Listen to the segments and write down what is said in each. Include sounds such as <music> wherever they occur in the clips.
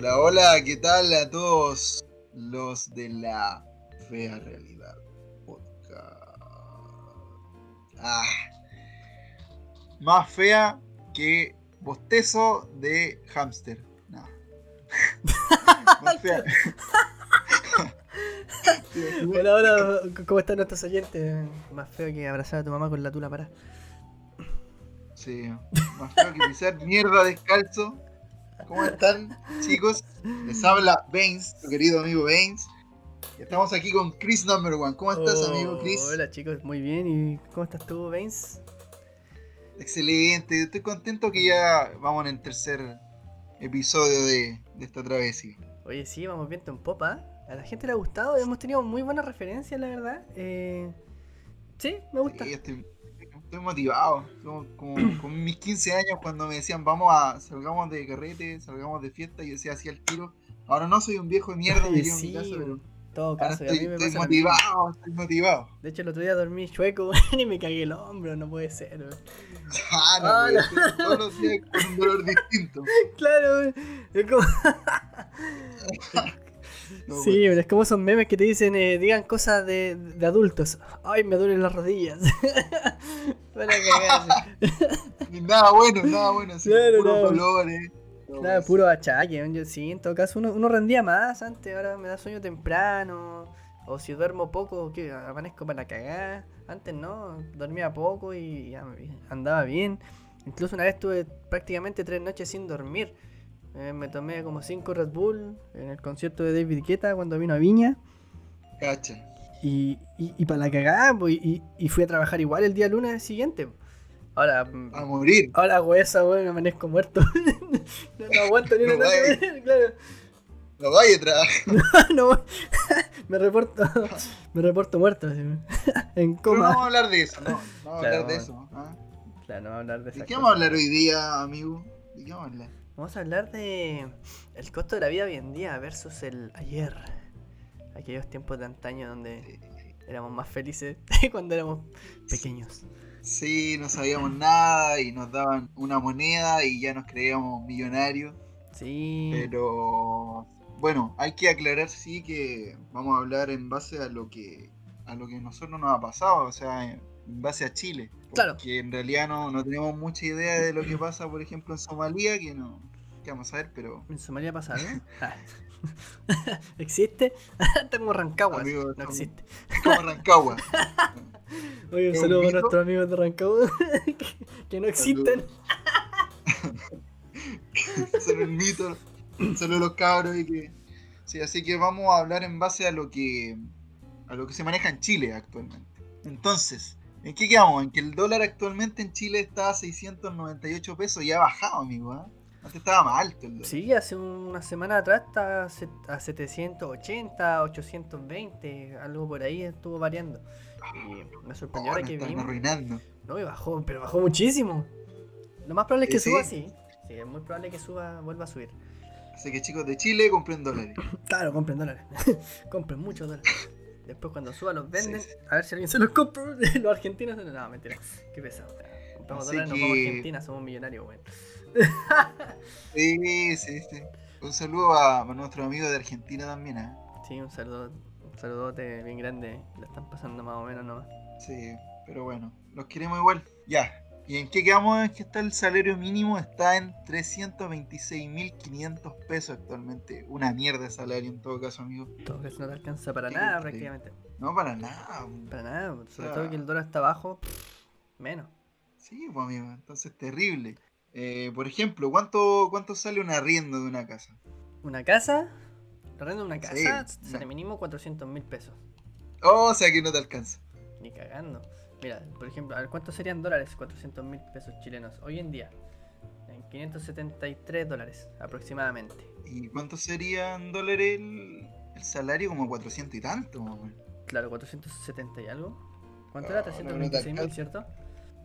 Hola, hola, ¿qué tal a todos los de la fea realidad podcast? Ah, más fea que bostezo de hámster. No. <laughs> más fea. <laughs> Hola, hola, ¿cómo están nuestros oyentes? Más feo que abrazar a tu mamá con la tula para. Sí, más feo que pisar mierda descalzo. ¿Cómo están, chicos? Les habla Baines, tu querido amigo Baines. Estamos aquí con Chris Number One. ¿Cómo estás, amigo Chris? Hola, chicos, muy bien. ¿Y cómo estás tú, Baines? Excelente. Estoy contento que ya vamos en el tercer episodio de, de esta travesía. Oye, sí, vamos viento en popa. A la gente le ha gustado. Hemos tenido muy buenas referencias, la verdad. Eh... Sí, me gusta. Sí, estoy, estoy motivado. Como, como, <clears throat> con mis 15 años cuando me decían vamos a salgamos de carrete, salgamos de fiesta, y yo decía así al tiro. Ahora no soy un viejo de mierda, <laughs> me sí, mi casa, pero todo caso, estoy, a mí me estoy motivado, estoy motivado. De hecho, el otro día dormí chueco <laughs> y me cagué el hombro, no puede ser. weón. Ah, no, Ah, todos los días con un dolor distinto. <laughs> Claro, es como. <laughs> No, sí, pero es como esos memes que te dicen, eh, digan cosas de, de adultos. Ay, me duelen las rodillas. <laughs> Para. <laughs> Nada bueno, nada bueno, así, Claro, puros no. dolores. No, Nada, pues, puro achaque. Yo, sí, en todo caso, uno, uno rendía más antes, ahora me da sueño temprano. O si duermo poco, que amanezco para cagar. Antes no, dormía poco y ya andaba bien. Incluso una vez estuve prácticamente tres noches sin dormir. Eh, me tomé como cinco Red Bull en el concierto de David Guetta cuando vino a Viña. Cacha. Y, y, y para la cagada, pues, y, y fui a trabajar igual el día lunes siguiente. Ahora, mm, A morir. ahora hago esa, weón, me amanezco muerto. <laughs> no, no aguanto ni una No noche, <laughs> claro. No vaya a trabajar. <laughs> no, me reporto, me reporto muerto, así, en Pero no coma. vamos a hablar de eso, no. No vamos a Claro, hablar de eso. ¿ah? Claro, no vamos a hablar de ¿De esas qué vamos a hablar hoy día, amigo? ¿De qué vamos a hablar? Vamos a hablar de el costo de la vida hoy en día versus el ayer. Aquellos tiempos de antaño donde éramos más felices <laughs> cuando éramos pequeños. Sí, no sabíamos nada y nos daban una moneda y ya nos creíamos millonarios. Sí. Pero bueno, hay que aclarar sí que vamos a hablar en base a lo que a lo que a nosotros nos ha pasado, o sea, en base a Chile. Claro. Que en realidad no, no tenemos mucha idea de lo que pasa, por ejemplo, en Somalia, que no que vamos a ver, pero ¿En Somalia pasa algo? <laughs> Ah. <laughs> ¿Existe? <laughs> Tengo Rancagua. Amigo, No estamos- existe. como Rancagua. Oye, un ¿Es un saludo a nuestros amigos de Rancagua que, que no existen. Solo el mito, solo los cabros y que. Sí, así que vamos a hablar en base a lo que a lo que se maneja en Chile actualmente. Entonces, ¿en qué quedamos? En que el dólar actualmente en Chile está a 698 pesos y ha bajado, amigo. ¿ah? Antes estaba más alto el dólar. Sí, hace una semana atrás estaba a set- a 780, 820, algo por ahí estuvo variando. Y me sorprendió ahora que vimos. arruinando. No, y bajó, pero bajó muchísimo. Lo más probable es que Sí, suba, sí. sí. Sí, es muy probable que suba, vuelva a subir. Así que chicos de Chile compren dólares. <laughs> Claro, compren dólares. <laughs> compren muchos dólares. Después cuando suba los venden. Sí, sí. A ver si alguien se los compra. <laughs> los argentinos. No, mentira. Qué pesado. Compramos dólares, nos vamos a que- Argentina, somos millonarios, weón. Sí, sí, sí. Un saludo a, a nuestros amigos de Argentina también, ¿ah? Sí, un saludo, un saludote bien grande. La están pasando más o menos nomás. Sí, pero bueno, los queremos igual. Ya. ¿Y en qué quedamos? Es que está el salario mínimo, está en 326.500 pesos actualmente. Una mierda de salario en todo caso, amigo. Todo eso no te alcanza para nada prácticamente. No para nada. Para nada, sobre sea- todo que el dólar está bajo. Menos. Sí, pues amigo, entonces terrible. Eh, por ejemplo, ¿cuánto, ¿cuánto sale un arriendo de una casa? Una casa, el arriendo de una Sí, casa sale no. mínimo 400 mil pesos. Oh, o sea que no te alcanza. Ni cagando. Mira, por ejemplo, a ver, ¿cuántos serían dólares? 400 mil pesos chilenos. Hoy en día, en 573 dólares aproximadamente. ¿Y cuánto sería en dólares el, el salario? Como 400 y tanto, menos. Claro, 470 y algo. ¿Cuánto Ah, era? no, no te 326 mil. ¿cierto?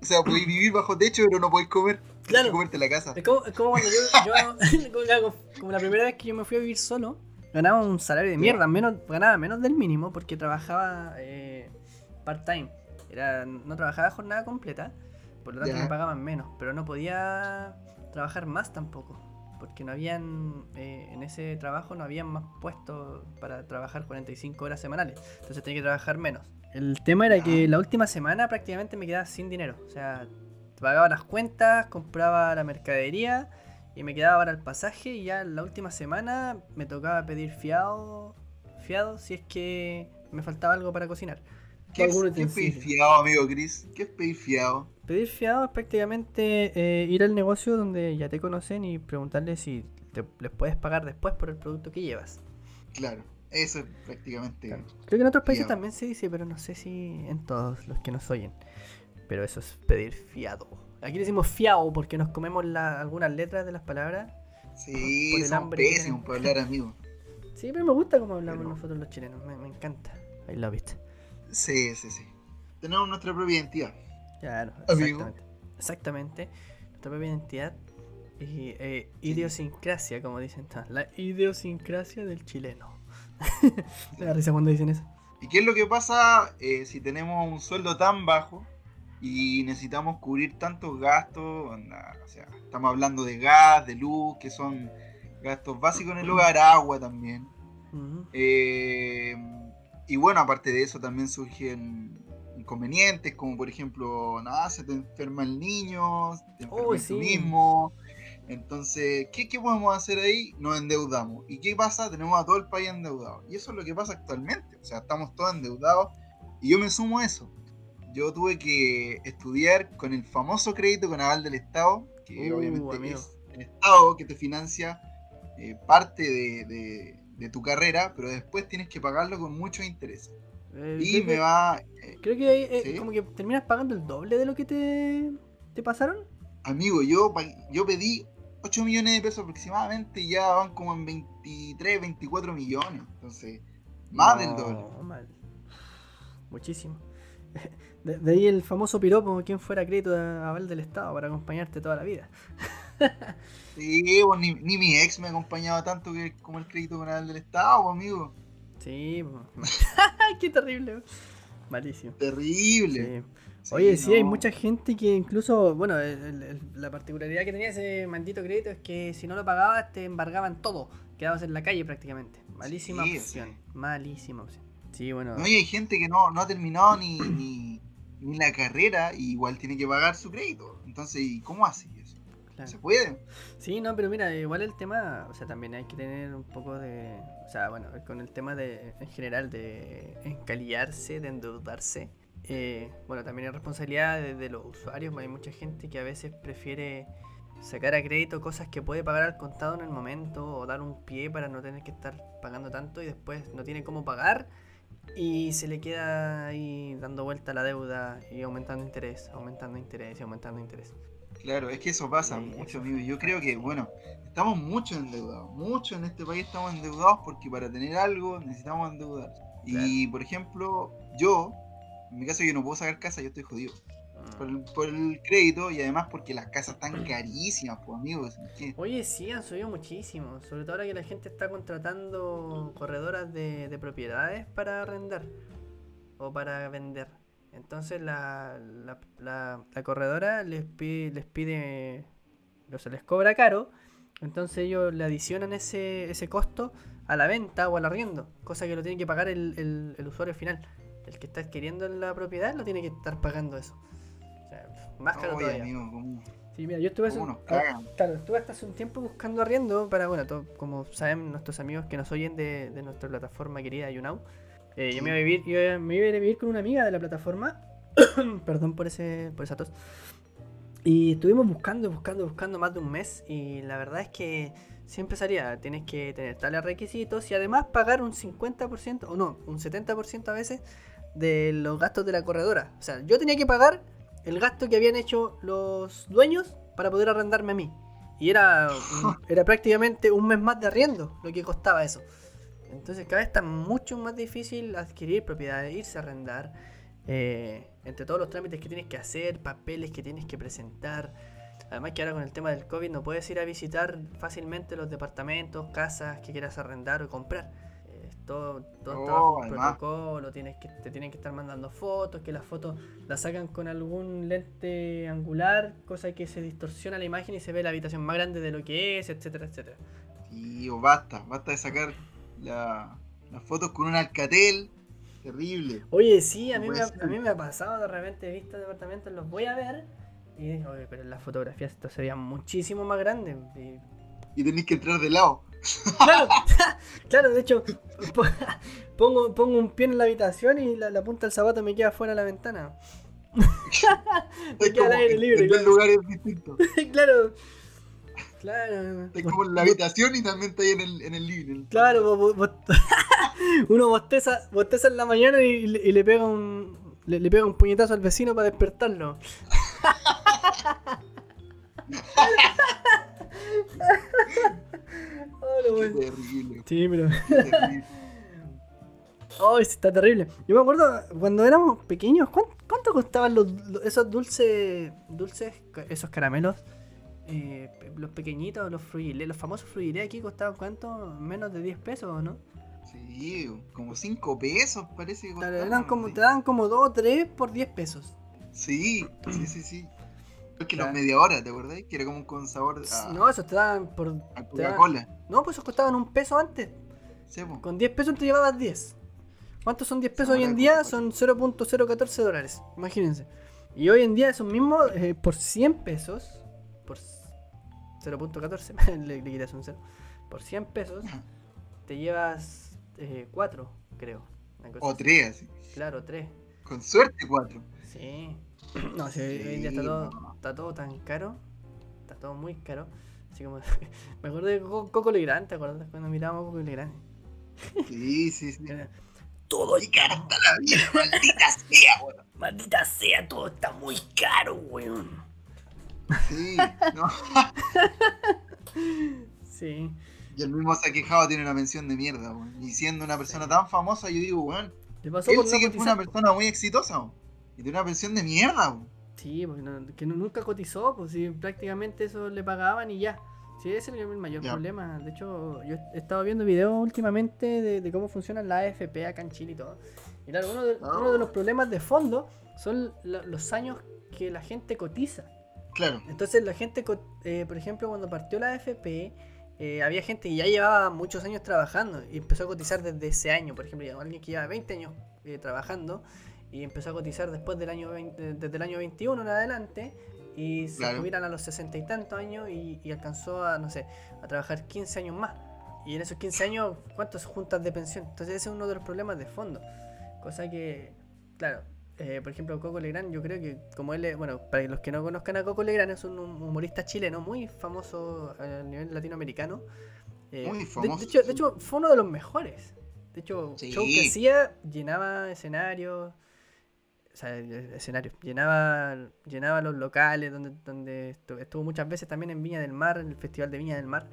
O sea, podéis vivir bajo techo, pero no podéis comer. Claro. comerte la casa. Es como, es como cuando yo, yo <laughs> como, la- como la primera vez que yo me fui a vivir solo, ganaba un salario de mierda, menos, ganaba menos del mínimo porque trabajaba eh, part-time. Era, no trabajaba jornada completa, por lo tanto Ya. me pagaban menos, pero no podía trabajar más tampoco. porque no habían, eh, en ese trabajo no habían más puestos para trabajar 45 horas semanales, entonces tenía que trabajar menos. El tema era que la última semana prácticamente me quedaba sin dinero, o sea, pagaba las cuentas, compraba la mercadería y me quedaba para el pasaje y ya la última semana me tocaba pedir fiado, fiado si es que me faltaba algo para cocinar. ¿Qué es, Algún ¿qué es pedir fiado, amigo Chris? ¿Qué es pedir fiado? Pedir fiado es prácticamente eh, ir al negocio donde ya te conocen y preguntarles si te- les puedes pagar después por el producto que llevas. Claro, eso es prácticamente. Creo que en otros países Fiado. también se dice, pero no sé si en todos los que nos oyen. Pero eso es pedir fiado. Aquí decimos fiado porque nos comemos la- algunas letras de las palabras. Sí, por el que pésimos para hablar, amigo. <laughs> Sí, pero me gusta cómo hablamos Pero- nosotros los chilenos. Me, me encanta. I love it. Sí, sí, sí. Tenemos nuestra propia identidad. Claro, Amigo. exactamente. Exactamente. Nuestra propia identidad y eh, idiosincrasia, como dicen. La idiosincrasia del chileno. <laughs> Me da risa cuando dicen eso. ¿Y qué es lo que pasa eh, si tenemos un sueldo tan bajo y necesitamos cubrir tantos gastos? Onda, o sea, estamos hablando de gas, de luz, que son gastos básicos en el hogar, agua también. Eh, y bueno, aparte de eso también surgen inconvenientes, como por ejemplo, nada, se te enferma el niño, te enfermas Uy, tú sí. mismo. Entonces, ¿qué, ¿qué podemos hacer ahí? Nos endeudamos. ¿Y qué pasa? Tenemos a todo el país endeudado. Y eso es lo que pasa actualmente. O sea, estamos todos endeudados. Y yo me sumo a eso. Yo tuve que estudiar con el famoso crédito con aval del Estado, que Uh, obviamente amigo. es el Estado que te financia eh, parte de, de- de tu carrera, pero después tienes que pagarlo con muchos intereses. Eh, Y me que, va... eh, creo que ahí, eh, ¿Sí? como que terminas pagando el doble de lo que te, te pasaron. amigo, yo, yo pedí 8 millones de pesos aproximadamente y ya van como en 23, 24 millones. Entonces, más del doble. Mal. Muchísimo. <laughs> De, de ahí el famoso piropo, quien fuera crédito de aval del Estado para acompañarte toda la vida. <laughs> Sí, pues, ni, ni mi ex me acompañaba tanto que como el crédito con aval del Estado, pues, amigo. Sí, po. <laughs> qué terrible. Malísimo. Terrible. Sí. Oye, sí, hay mucha gente que incluso, bueno, el- el- el- la particularidad que tenía ese maldito crédito es que si no lo pagabas te embargaban todo. Quedabas en la calle prácticamente. Malísima Sí, opción. sí. Malísima opción. Sí, bueno. No, y hay gente que no, no ha terminado ni, ni, ni la carrera y igual tiene que pagar su crédito. Entonces, ¿y cómo hace? Claro. ¿Se puede? Sí, no, pero mira, igual el tema, o sea, también hay que tener un poco de, o sea, bueno, con el tema de, en general, de encalillarse, de endeudarse, eh, bueno, también es responsabilidad de, de los usuarios, hay mucha gente que a veces prefiere sacar a crédito cosas que puede pagar al contado en el momento o dar un pie para no tener que estar pagando tanto y después no tiene cómo pagar y se le queda ahí dando vuelta la deuda y aumentando interés, aumentando interés y aumentando interés. Claro, es que eso pasa mucho, amigo. Yo creo que, bueno, estamos mucho endeudados. Mucho en este país estamos endeudados porque para tener algo necesitamos endeudar. Y, por ejemplo, yo, en mi caso, yo no puedo sacar casa, yo estoy jodido. Por el, por el crédito y además porque las casas están carísimas, pues, amigos. Oye, sí, han subido muchísimo. Sobre todo ahora que la gente está contratando corredoras de, de propiedades para arrendar o para vender. Entonces la, la, la- la corredora les pide, les pide, o se les cobra caro. Entonces ellos le adicionan ese, ese costo a la venta o al arriendo. Cosa que lo tiene que pagar el, el- el usuario final. El que está adquiriendo la propiedad lo tiene que estar pagando eso. O sea, más caro Oye, todavía. amigo, ¿cómo, Sí, mira, yo estuve hace, nos ah, claro, estuve hasta hace un tiempo buscando arriendo para, bueno, como saben nuestros amigos que nos oyen de, de nuestra plataforma querida YouNow. Eh, yo me iba a vivir, yo me iba a ir a vivir con una amiga de la plataforma. <coughs> Perdón por ese, por esa tos. Y estuvimos buscando, buscando, buscando más de un mes. Y la verdad es que siempre salía, tienes que tener tales requisitos y además pagar un 50% o no, un 70% a veces de los gastos de la corredora. O sea, yo tenía que pagar el gasto que habían hecho los dueños para poder arrendarme a mí. Y era, <laughs> era prácticamente un mes más de arriendo lo que costaba eso. Entonces cada vez está mucho más difícil adquirir propiedades, irse a arrendar. eh, entre todos los trámites que tienes que hacer, papeles que tienes que presentar. Además que ahora con el tema del COVID no puedes ir a visitar fácilmente los departamentos, casas que quieras arrendar o comprar. eh, todo, todo Oh, está bajo un además. protocolo, tienes que, te tienen que estar mandando fotos, que las fotos las sacan con algún lente angular, cosa que se distorsiona la imagen y se ve la habitación más grande de lo que es, etcétera, etcétera. Tío, basta, basta de sacar la- las fotos con un alcatel. Terrible. Oye, sí, a mí, me a mí me ha pasado de repente, he visto departamentos, los voy a ver y digo, oye, pero en las fotografías esto sería muchísimo más grande. y- Y tenéis que entrar de lado. Claro, <laughs> <laughs> claro, de hecho, po- <laughs> pongo, pongo un pie en la habitación y la, la punta del zapato me queda fuera de la ventana. Es queda al aire libre, en claro. lugares distintos. claro, claro. Estás como en la habitación y también está ahí en el, en el living. Claro, bo- bo- <laughs> uno bosteza, bosteza en la mañana y, le- y le pega un le, le pega un puñetazo al vecino para despertarlo. Oh, <laughs> lo Qué bueno. terrible. Sí, pero. qué terrible. <laughs> Oh, está terrible. Yo me acuerdo cuando éramos pequeños, ¿cuán- ¿cuánto, costaban los, esos dulces, dulces, esos caramelos? Eh, los pequeñitos, los frugilé, los famosos frugilé aquí costaban cuánto? Menos de 10 pesos, ¿no? Sí, como 5 pesos parece que costaban, eran como, sí. te daban como 2 o 3 por 10 pesos. Sí, sí, sí, sí. Es que Claro. los media hora, ¿te acordás? Que era como con sabor a, No, esos te daban por... te Coca-Cola. No, pues esos costaban un peso antes. Sí, po. Con 10 pesos te llevabas 10. ¿Cuántos son 10 pesos Sabor hoy en día? Son 0.014 dólares. Imagínense. Y hoy en día esos mismos, eh, por 100 pesos, por 0.14, <laughs> le, le quitas un 0. Por 100 pesos te llevas 4, creo. Una cosa O así. tres, así. Claro, 3. Con suerte, cuatro. Sí. <clears throat> No, si hoy día está Sí, todo, está todo tan caro. Está todo muy caro. Así como. <laughs> me acuerdo de Co- Coco Legrand, ¿te acuerdas cuando mirábamos Coco Legrand? <laughs> Sí, sí, sí. Todo Y cara hasta la vida, maldita sea, weón. Maldita sea, todo está muy caro, weón. Sí, no. <laughs> Sí. Y el mismo se ha quejado, tiene una mención de mierda, weón. Y siendo una persona tan famosa, yo digo, weón. ¿Le pasó Él sí no que fue una persona muy exitosa, weón. Y tiene una pensión de mierda, weón. Sí, porque no- que no- nunca cotizó, pues sí, prácticamente eso le pagaban y ya. Sí, ese es el mayor problema. De hecho, yo he estado viendo videos últimamente de, de cómo funcionan la AFP acá en Chile y todo. Y claro, uno de, Ah. uno de los problemas de fondo son los años que la gente cotiza. Claro. Entonces la gente, eh, por ejemplo, cuando partió la AFP, eh, había gente que ya llevaba muchos años trabajando y empezó a cotizar desde ese año. Por ejemplo, alguien que lleva 20 años eh, trabajando y empezó a cotizar después del año 20 desde el año 21 en adelante y se Claro. a los 60 y tantos años y, y alcanzó a, no sé, a trabajar 15 años más. Y en esos 15 años, ¿cuántos juntas de pensión? Entonces ese es uno de los problemas de fondo. Cosa que, claro, eh, por ejemplo, Coco Legrand, yo creo que como él bueno, para los que no conozcan a Coco Legrand, es un hum- humorista chileno muy famoso a nivel latinoamericano. Eh, Muy famoso, De, hecho, de sí. hecho, fue uno de los mejores. De hecho, Sí. show que hacía, llenaba escenarios, o sea, escenarios, llenaba, llenaba los locales donde, donde estu- estuvo muchas veces también en Viña del Mar, en el Festival de Viña del Mar.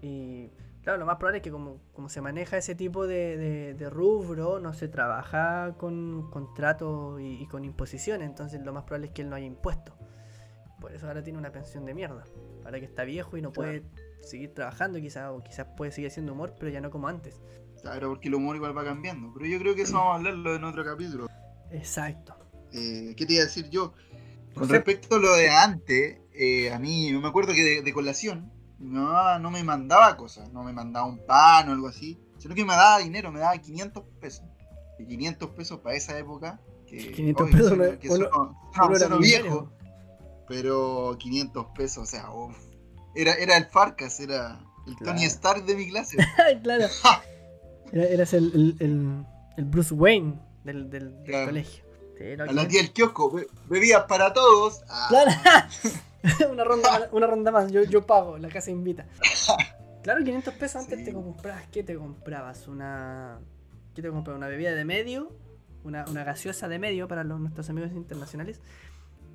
Y claro, lo más probable es que como, como se maneja ese tipo de, de- de rubro, no se trabaja con contratos y, y con imposiciones, entonces lo más probable es que él no haya impuesto. Por eso ahora tiene una pensión de mierda. Ahora que está viejo y no puede seguir trabajando, quizás, o quizás puede seguir haciendo humor, pero ya no como antes. Claro, porque el humor igual va cambiando. Pero yo creo que eso vamos a hablarlo en otro capítulo. Exacto. Eh, ¿Qué te iba a decir yo? Con respecto a lo de antes, eh, a mí me acuerdo que de, de colación mamá no me mandaba cosas, no me mandaba un pan o algo así, sino que me daba dinero, me daba 500 pesos. Y 500 pesos para esa época, que, <laughs> 500 oye, pesos no que uno- sueno- uno viejo, pero 500 pesos, o sea, era, era el Farcas, era el Claro. Tony Stark de mi clase. <laughs> claro. Era- eras el, el, el- Bruce Wayne del, del, del Claro. colegio. Sí, no, A la claro. tía del kiosco, be- bebidas para todos. Ah, Claro. <laughs> <laughs> una, ronda, más- una ronda más, yo, yo pago, la casa invita. <laughs> Claro, 500 pesos antes Sí. te comprabas, ¿qué te comprabas? Una... ¿Qué te comprabas? Una bebida de medio, una, una gaseosa de medio para los, nuestros amigos internacionales,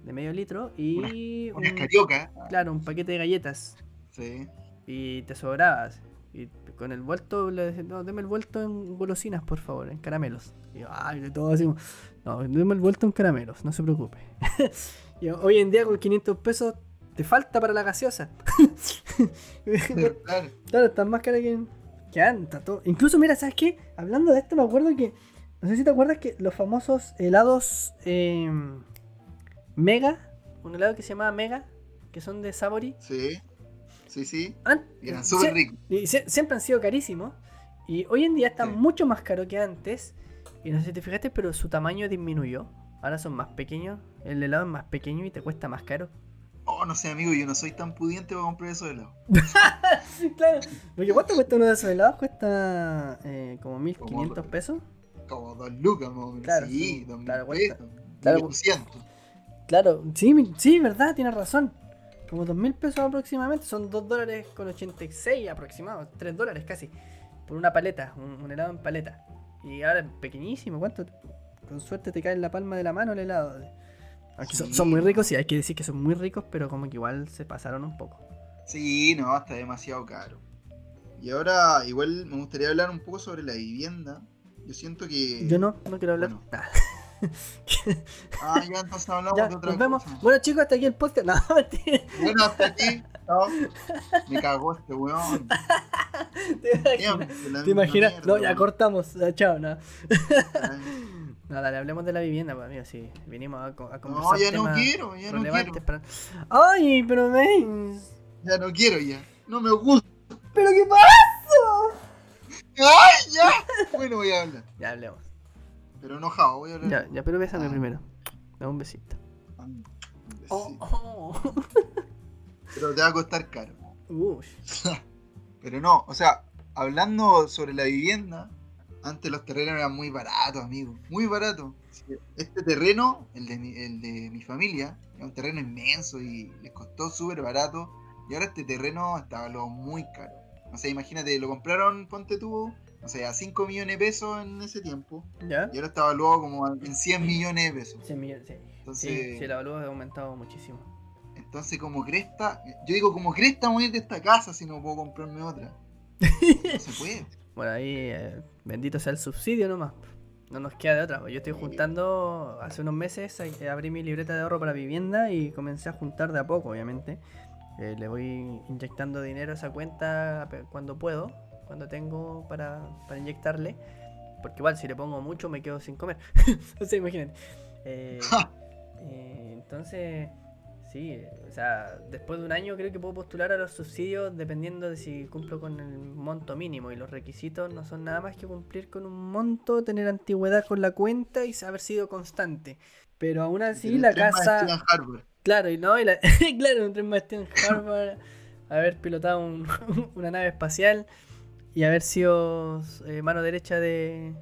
de medio litro, y Unas un, carioca. claro, un paquete de galletas. Sí. Y te sobrabas. Y con el vuelto le decías, no, deme el vuelto en golosinas, por favor, en caramelos. Y yo, ay, de todo así, como, no, deme el vuelto en caramelos, no se preocupe. <laughs> y hoy en día con 500 pesos te falta para la gaseosa. <laughs> Claro. claro, está más cara que, que todo. Incluso, mira, ¿sabes qué? Hablando de esto, me acuerdo que. No sé si te acuerdas que los famosos helados eh, Mega, un helado que se llamaba Mega, que son de Sabori. Sí, sí, sí. Y eran súper ricos. y sie- siempre han sido carísimos. Y hoy en día están Sí. mucho más caros que antes. Y no sé si te fijaste, pero su tamaño disminuyó. Ahora son más pequeños. El helado es más pequeño y te cuesta más caro. Oh, no sé, amigo, yo no soy tan pudiente para comprar esos helados. <laughs> claro. Porque ¿cuánto cuesta uno de esos helados? Cuesta eh, como 1500 Como- pesos. Como dos lucas, más o menos. Claro, sí, dos mil claro, cuesta. pesos. Claro. 1200. Claro, sí, sí, verdad, tienes razón. Como 2.000 pesos aproximadamente, son 2 dólares con 86 aproximados, 3 dólares casi, por una paleta, un, un helado en paleta. Y ahora es pequeñísimo, ¿cuánto? Con suerte te cae en la palma de la mano el helado. Son, Sí. son muy ricos, sí, hay que decir que son muy ricos, pero como que igual se pasaron un poco. Sí, no, está demasiado caro. Y ahora, igual me gustaría hablar un poco sobre la vivienda. Yo siento que. Yo no, no quiero hablar. bueno. Ah, <laughs> Ah, ya entonces hablamos ya, de otra nos vemos. cosa. Bueno chicos, hasta aquí el podcast. No, <laughs> mentira. Bueno, hasta aquí. chao. Me cagó este weón. <laughs> ¿Te imaginas? ¿Te imaginas? mierda, No, ya weón. cortamos. Chao, no. No, dale, hablemos de la vivienda, pues amigo, sí. Vinimos a, a No, conversar ya no quiero, ya no quiero. para... Ay, pero ven. Ya no quiero ya. No me gusta. ¿Pero qué pasa? ¡Ay, ya! Bueno, voy a hablar. <laughs> Ya hablemos. Pero enojado, voy a hablar. Ya, ya, pero bésame Ah. primero. Dame un besito. Ah, Oh, oh. Pero te va a costar caro. Uy. <laughs> Pero no, o sea, hablando sobre la vivienda, antes los terrenos eran muy baratos, amigo. Muy baratos. Este terreno, el de mi, el de mi familia, era un terreno inmenso y les costó súper barato. Y ahora este terreno está valorado muy caro. O sea, imagínate, lo compraron, ponte tú, o sea, a 5 millones de pesos en ese tiempo. ¿Ya? Y ahora está valuado como en 100 millones de pesos. 100 millones, sí. Entonces- Sí, sí, el avalúo ha aumentado muchísimo. Entonces, como cresta, yo digo, como cresta voy a ir de esta casa si no puedo comprarme otra. <laughs> No se puede. Bueno, ahí, eh, bendito sea el subsidio nomás. No nos queda de otra. pues Yo estoy juntando, hace unos meses eh, abrí mi libreta de ahorro para vivienda y comencé a juntar de a poco, obviamente. Eh, le voy inyectando dinero a esa cuenta cuando puedo, cuando tengo para, para inyectarle. Porque igual si le pongo mucho me quedo sin comer. <laughs> o sea, imagínate. Eh, eh, entonces, sí, o sea, después de un año creo que puedo postular a los subsidios dependiendo de si cumplo con el monto mínimo. Y los requisitos no son nada más que cumplir con un monto, tener antigüedad con la cuenta y haber sido constante. Pero aún así la casa... Claro, y no, y la- <laughs> claro, un tren maestría en Harvard, haber pilotado un- <laughs> una nave espacial y haber sido eh, mano derecha de,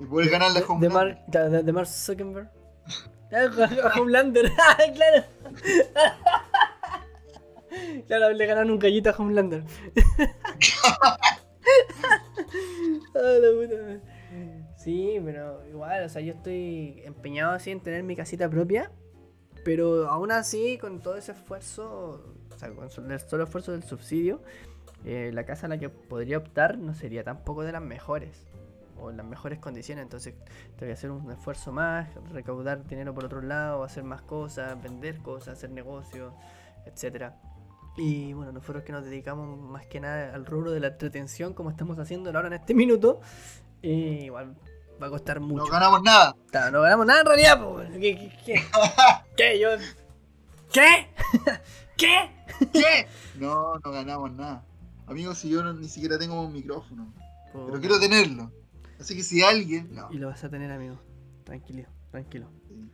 Y poder ganar la de, de. Mark, de Mark Zuckerberg. <laughs> A Homelander, <laughs> <laughs> claro. Claro, le ganaron un gallito a Homelander. <laughs> Ah. Sí, pero igual, o sea, yo estoy empeñado así en tener mi casita propia. Pero aún así, con todo ese esfuerzo, o sea, con el solo esfuerzo del subsidio, eh, la casa a la que podría optar no sería tampoco de las mejores o en las mejores condiciones. Entonces, tengo que hacer un esfuerzo más, recaudar dinero por otro lado, hacer más cosas, vender cosas, hacer negocios, etcétera. Y bueno, nosotros que nos dedicamos más que nada al rubro de la entretención, como estamos haciendo ahora en este minuto, eh, igual va a costar mucho. No ganamos nada. Claro, no ganamos nada en realidad, po. ¿Qué? ¿Qué? ¿Qué? <laughs> ¿Qué? Yo... ¿Qué? <laughs> ¿Qué? ¿Qué? No, no ganamos nada. Amigos, si yo no- ni siquiera tengo un micrófono. Pero quiero tenerlo. Así que si alguien. No. Y lo vas a tener, amigo. Tranquilo, tranquilo. Sí.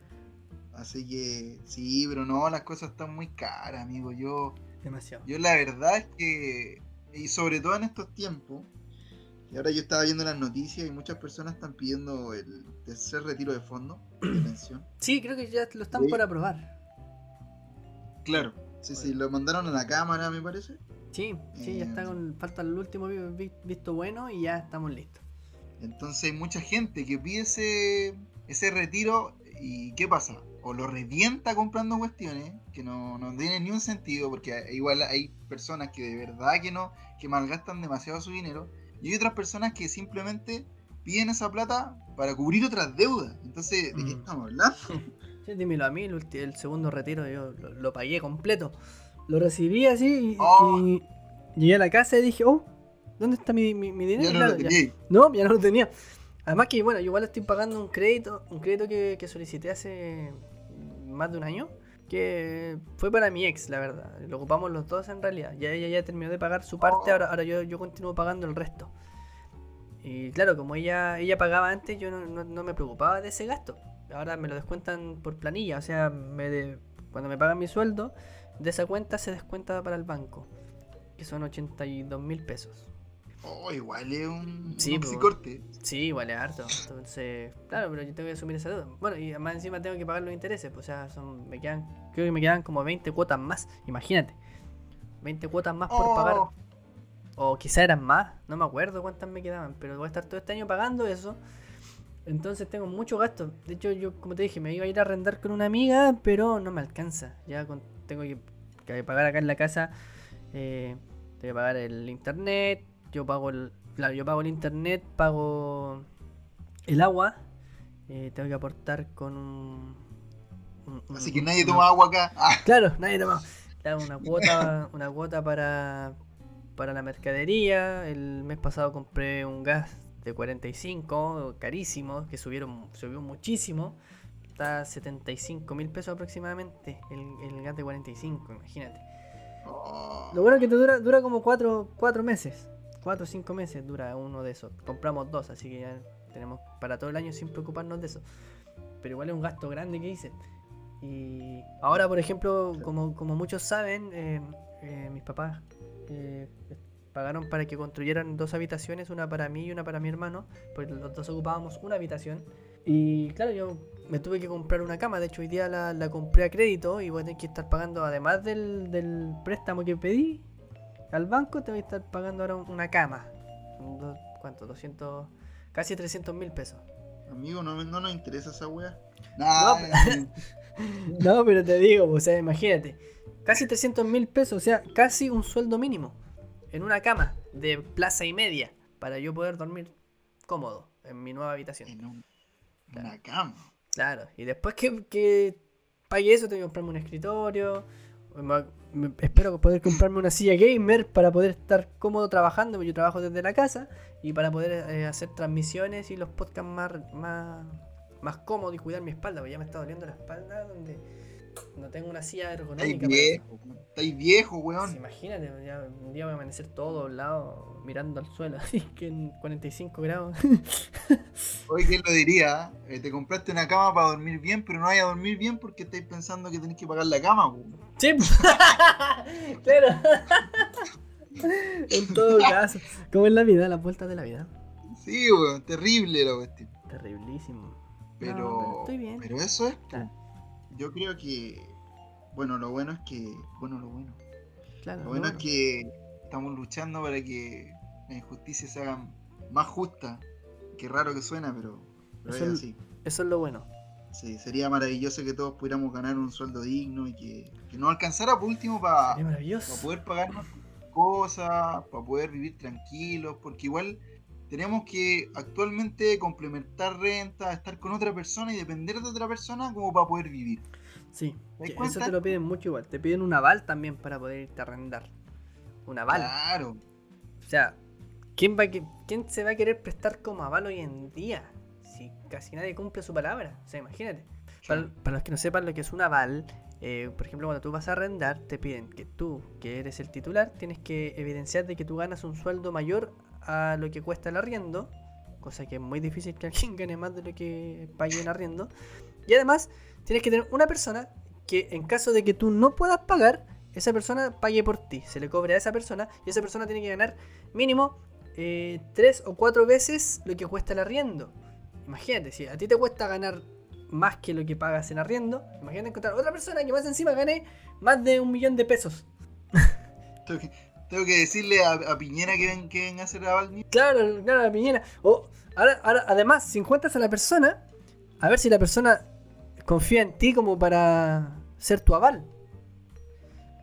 Así que sí, pero no, las cosas están muy caras, amigo. Yo, Demasiado. yo la verdad es que, y sobre todo en estos tiempos, y ahora yo estaba viendo las noticias y muchas personas están pidiendo el tercer retiro de fondo de <clears throat> pensión. Sí, creo que ya lo están Sí. por aprobar. Claro, sí, sí, lo mandaron a la cámara, me parece. Sí, sí, ya Eh, está con. Falta el último vi- vi- visto bueno y ya estamos listos. Entonces hay mucha gente que pide ese, ese retiro y ¿qué pasa? O lo revienta comprando cuestiones que no, no tienen ni un sentido porque igual hay personas que de verdad que no, que malgastan demasiado su dinero y hay otras personas que simplemente piden esa plata para cubrir otras deudas. Entonces, ¿de qué Mm. estamos hablando? Sí, dímelo a mí, el, ulti- el segundo retiro yo lo, lo pagué completo. Lo recibí así y, Oh. y llegué a la casa y dije, oh, ¿Dónde está mi, mi, mi dinero? Ya no Claro, lo ya. No, ya no lo tenía. Además que, bueno, yo igual estoy pagando un crédito, un crédito que, que solicité hace más de un año, que fue para mi ex, la verdad. Lo ocupamos los dos en realidad. Ya ella ya terminó de pagar su parte, ahora, ahora yo, yo continúo pagando el resto. Y claro, como ella, ella pagaba antes, yo no, no- no me preocupaba de ese gasto. Ahora me lo descuentan por planilla, o sea, me de- cuando me pagan mi sueldo, de esa cuenta se descuenta para el banco, que son 82 mil pesos. Oh, igual es un, Sí, un pues. psicorte. Sí, vale harto. Entonces, claro, pero yo tengo que asumir esa deuda. Bueno, y además encima tengo que pagar los intereses. Pues, o sea, son, me quedan, creo que me quedan como 20 cuotas más. Imagínate. 20 cuotas más por Oh. pagar. O quizá eran más, no me acuerdo cuántas me quedaban. Pero voy a estar todo este año pagando eso. Entonces tengo mucho gasto. De hecho, yo, como te dije, me iba a ir a arrendar con una amiga, pero no me alcanza. Ya con- tengo que, que pagar acá en la casa. eh, tengo que pagar el internet. Yo pago el, claro, yo pago el internet, pago el agua. eh, tengo que aportar con un. un- un- Así que nadie una- toma agua acá. Ah, Claro, nadie toma. Claro, una cuota, <laughs> una cuota para, para la mercadería. El mes pasado compré un gas de 45, carísimo, que subieron, subió muchísimo. Está a 75 mil pesos aproximadamente el, el gas de 45, imagínate. oh. Lo bueno es que te dura, dura como 4, meses. 4 o 5 meses dura uno de esos. Compramos dos, así que ya tenemos para todo el año sin preocuparnos de eso. Pero igual es un gasto grande que hice. Y ahora, por ejemplo, como, como muchos saben, eh, eh, mis papás eh, pagaron para que construyeran dos habitaciones, una para mí y una para mi hermano, porque los dos ocupábamos una habitación. Y claro, yo me tuve que comprar una cama, de hecho hoy día la, la compré a crédito y voy a tener que estar pagando, además del, del préstamo que pedí al banco, te voy a estar pagando ahora una cama. ¿Cuánto? 200, casi 300 mil pesos. Amigo, no, no nos interesa esa wea. No, <laughs> No, pero te digo, o sea, imagínate, casi 300 mil pesos, o sea, casi un sueldo mínimo en una cama de plaza y media para yo poder dormir cómodo en mi nueva habitación. en un- una cama. Claro, y después que, que pague eso, tengo que comprarme un escritorio. Espero poder comprarme una silla gamer para poder estar cómodo trabajando, porque yo trabajo desde la casa, y para poder eh, hacer transmisiones y los podcasts más, más, más cómodos y cuidar mi espalda, porque ya me está doliendo la espalda donde no tengo una silla Estáis ergonómica. para viejo, estáis viejo, weón. Imagínate, ya un día voy a amanecer todo doblado mirando al suelo, <laughs> así que en 45 grados. <laughs> Hoy, ¿quién lo diría? Eh, te compraste una cama para dormir bien, pero no vayas a dormir bien porque estáis pensando que tenés que pagar la cama, po. Sí, <laughs> claro. en todo caso, como en la vida, las vueltas de la vida. Sí, weón, terrible la cuestión. Terriblísimo. Pero, No, pero estoy bien. pero eso es. Yo creo que, bueno, lo bueno es que, bueno, lo bueno, Claro, lo bueno no, es que estamos luchando para que la injusticia se haga más justa. Qué raro que suena, pero, pero es así. Eso es lo bueno. Sí, sería maravilloso que todos pudiéramos ganar un sueldo digno y que, que nos alcanzara por último para maravilloso. poder pagarnos cosas, para poder vivir tranquilos, porque igual tenemos que actualmente complementar renta, estar con otra persona y depender de otra persona como para poder vivir. Sí, eso te lo piden mucho igual. Te piden un aval también para poder irte a arrendar. Un aval. Claro. O sea, ¿quién, va a que- ¿quién se va a querer prestar como aval hoy en día? Si casi nadie cumple su palabra. O sea, imagínate. Para, para los que no sepan lo que es un aval, eh, por ejemplo, cuando tú vas a arrendar, te piden que tú, que eres el titular, tienes que evidenciar de que tú ganas un sueldo mayor a lo que cuesta el arriendo, cosa que es muy difícil que alguien gane más de lo que pague en arriendo. Y además, tienes que tener una persona que en caso de que tú no puedas pagar, esa persona pague por ti, se le cobre a esa persona y esa persona tiene que ganar mínimo eh, tres o cuatro veces lo que cuesta el arriendo. Imagínate, si a ti te cuesta ganar más que lo que pagas en arriendo, imagínate encontrar otra persona que más encima gane más de un millón de pesos. <laughs> Tengo que, decirle a, a Piñera que ven, que venga a hacer aval mío. Claro, claro, la piñera. O, ahora, ahora, además, si encuentras a la persona, a ver si la persona confía en ti como para ser tu aval.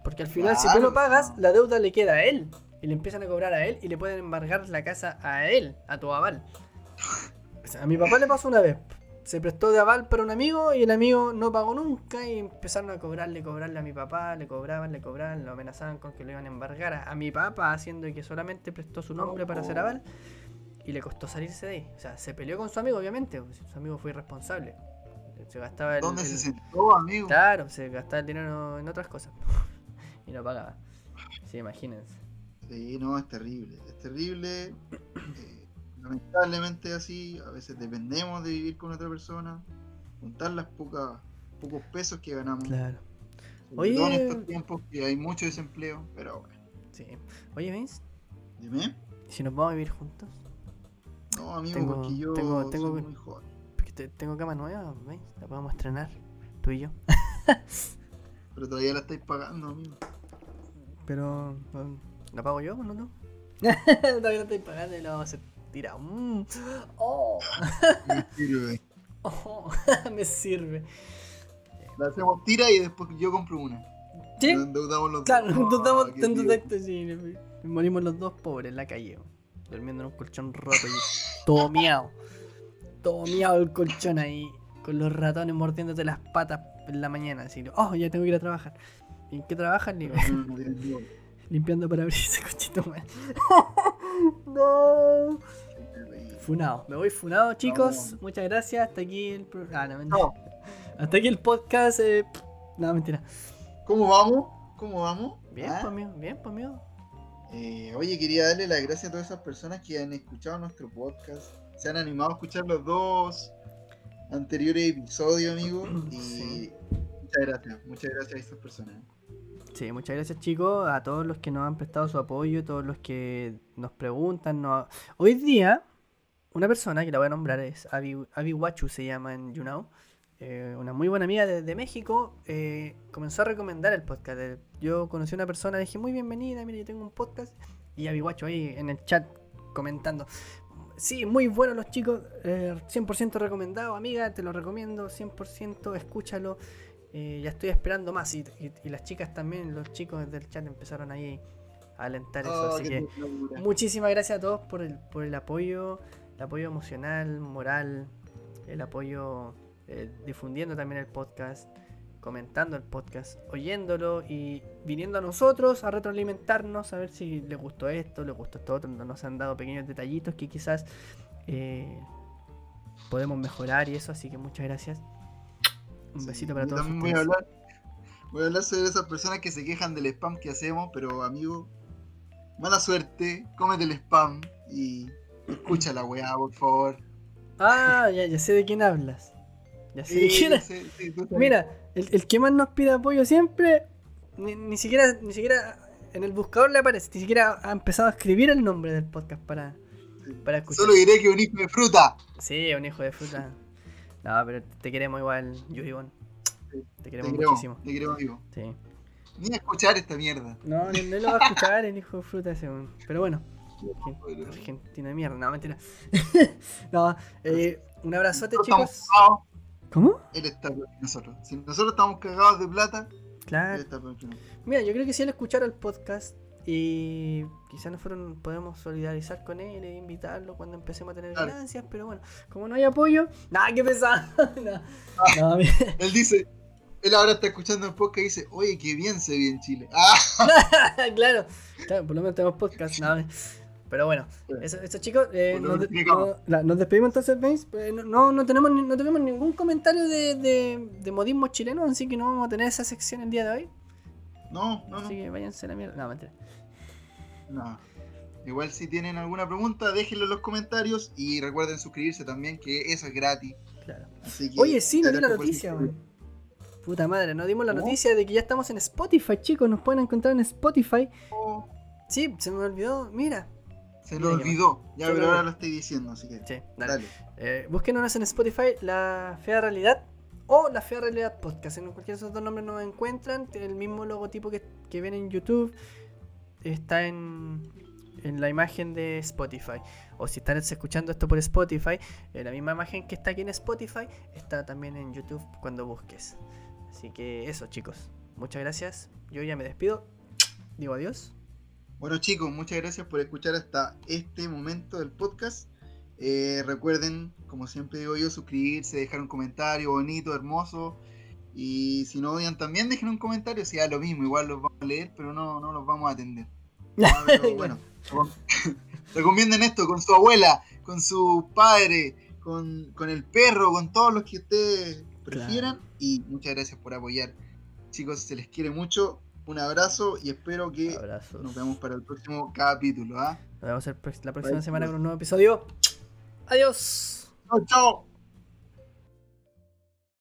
Porque al final, si tú no pagas, la deuda le queda a él. Y le empiezan a cobrar a él y le pueden embargar la casa a él, a tu aval. O sea, a mi papá le pasó una vez. Se prestó de aval para un amigo y el amigo no pagó nunca y empezaron a cobrarle, cobrarle a mi papá, le cobraban, le cobraban, lo amenazaban con que lo iban a embargar a, a mi papá, haciendo que solamente prestó su nombre para hacer aval y le costó salirse de ahí. O sea, se peleó con su amigo, obviamente, pues, su amigo fue irresponsable. Se gastaba el, ¿Dónde el- se sentó, amigo? Claro, se gastaba el dinero en otras cosas <laughs> y no pagaba. Sí, imagínense. Sí, no, es terrible. Es terrible. eh, lamentablemente así. A veces dependemos de vivir con otra persona. Juntar las pocas pocos pesos que ganamos. Claro. Sobre todo en Oye. estos tiempos que hay mucho desempleo. Pero bueno. Sí. Oye, Vince, Dime. ¿y si nos vamos a vivir juntos? No, amigo, Tengo- porque yo tengo- tengo- soy muy joven. Porque te- tengo cama nueva, ¿veis? La podemos estrenar, tú y yo. <laughs> Pero todavía la estáis pagando, amigo. Pero, um, ¿la pago yo o no? <laughs> Todavía la estáis pagando y la vamos a hacer tirado. Mm. Oh, Me sirve. oh, <laughs> <laughs> me sirve. La hacemos tira y después yo compro una. ¿Sí? Nos endeudamos los Claro, dos. nos estamos Ah, qué tanto tacto, sí, Morimos los dos pobres en la calle, durmiendo en un colchón roto y todo miado. Todo miado el colchón ahí, con los ratones mordiéndote las patas en la mañana. Así, oh, ya tengo que ir a trabajar. ¿Y en qué trabajas? Le digo, Limpiando para abrir ese <laughs> cochito, man. <laughs> no. Funado. Me voy funado, chicos. No. Muchas gracias. Hasta aquí el Ah, no, mentira. No. Hasta aquí el podcast. eh, No, mentira. ¿Cómo vamos? ¿Cómo vamos? Bien, ¿Ah? pues amigo. Bien, pues amigo. Eh, oye, quería darle las gracias a todas esas personas que han escuchado nuestro podcast. Se han animado a escuchar los dos anteriores episodios, amigo. Y <clears throat> Sí. muchas gracias, muchas gracias a esas personas. Sí, muchas gracias chicos, a todos los que nos han prestado su apoyo, todos los que nos preguntan. Hoy día, una persona que la voy a nombrar es Avi Wachu, se llama en YouNow, eh, una muy buena amiga de, México, eh, comenzó a recomendar el podcast. Yo conocí a una persona, le dije, muy bienvenida, mire, yo tengo un podcast. Y Avi Wachu ahí en el chat comentando. Sí, muy buenos los chicos, eh, 100% recomendado, amiga, te lo recomiendo, 100%, escúchalo. Eh, ya estoy esperando más. Y, y- y las chicas también, los chicos del chat empezaron ahí a alentar eso. Oh, Así que locura. muchísimas gracias a todos por el, por el apoyo, el apoyo emocional, moral, el apoyo eh, difundiendo también el podcast, comentando el podcast, oyéndolo y viniendo a nosotros a retroalimentarnos, a ver si les gustó esto, les gustó esto otro. Nos han dado pequeños detallitos que quizás eh, podemos mejorar y eso. Así que muchas gracias. Un Sí, besito para todos. También voy a hablar. Voy a hablar sobre esas personas que se quejan del spam que hacemos, pero amigo, mala suerte, cómete el spam y escucha la weá, por favor. Ah, ya, ya sé de quién hablas. Ya sé de quién hablas. sí. Mira, el, el que más nos pide apoyo siempre, ni, ni siquiera, ni siquiera en el buscador le aparece, ni siquiera ha empezado a escribir el nombre del podcast para, para escuchar. Solo diré que un hijo de fruta. Sí, un hijo de fruta. No, pero te queremos igual, Yuribon. Sí, Te Te queremos muchísimo. te queremos, amigo. Sí. Ni a escuchar esta mierda. No, no lo va a escuchar el hijo de fruta ese. Pero bueno, argen- argentino de mierda, no, mentira. <laughs> no, eh, un abrazote, chicos. ¿Cómo? él está peor que nosotros. Si nosotros estamos cagados de plata, él Claro. está peor que nosotros. Mira, yo creo que si él escuchara el podcast y quizás nosotros podemos solidarizar con él e invitarlo cuando empecemos a tener Claro. ganancias, pero bueno, como no hay apoyo, nada, que <laughs> no, no, mi- <laughs> Él dice, él ahora está escuchando el podcast y dice, oye, qué bien se ve en Chile. <laughs> Ah, claro, claro, por lo menos tenemos podcast, no, pero bueno, eso, eso, chicos, eh, nos, de- no- despedimos entonces, ¿veis? Eh, no, no, tenemos, no tenemos ningún comentario de, de, de modismo chileno, así que no vamos a tener esa sección el día de hoy. No, no, no. Así que váyanse a la mierda. No, mentira. No. Igual si tienen alguna pregunta, déjenlo en los comentarios y recuerden suscribirse también, que eso es gratis. Claro. Así que, Oye, sí, no di la noticia, weón. Puta madre, nos dimos la ¿Cómo? noticia de que ya estamos en Spotify, chicos. Nos pueden encontrar en Spotify. Oh, Sí, se me olvidó. Mira. Se lo olvidó. Ya, pero ahora lo estoy diciendo, así que. Sí, dale. Dale. Eh, búsquenos en Spotify, La Fea Realidad o La Fea Realidad Podcast. En cualquiera de esos dos nombres nos encuentran. El mismo logotipo que, que ven en YouTube. Está en, en la imagen de Spotify. O si están escuchando esto por Spotify, la misma imagen que está aquí en Spotify está también en YouTube cuando busques. Así que eso, chicos. Muchas gracias. Yo ya me despido. Digo adiós. Bueno, chicos, muchas gracias por escuchar hasta este momento del podcast. Eh, recuerden, como siempre digo yo, suscribirse, dejar un comentario bonito, hermoso. Y si no odian también, dejen un comentario, si da lo mismo, igual los vamos a leer, pero no, no los vamos a atender. <laughs> Pero bueno, <laughs> recomienden esto con su abuela, con su padre, con, con el perro, con todos los que ustedes prefieran. Y muchas gracias por apoyar. Chicos, se les quiere mucho. Un abrazo y espero que Abrazos. nos vemos para el próximo capítulo. ¿ah? Nos vemos la próxima Bye. semana con un nuevo episodio. Adiós. Chao, chao.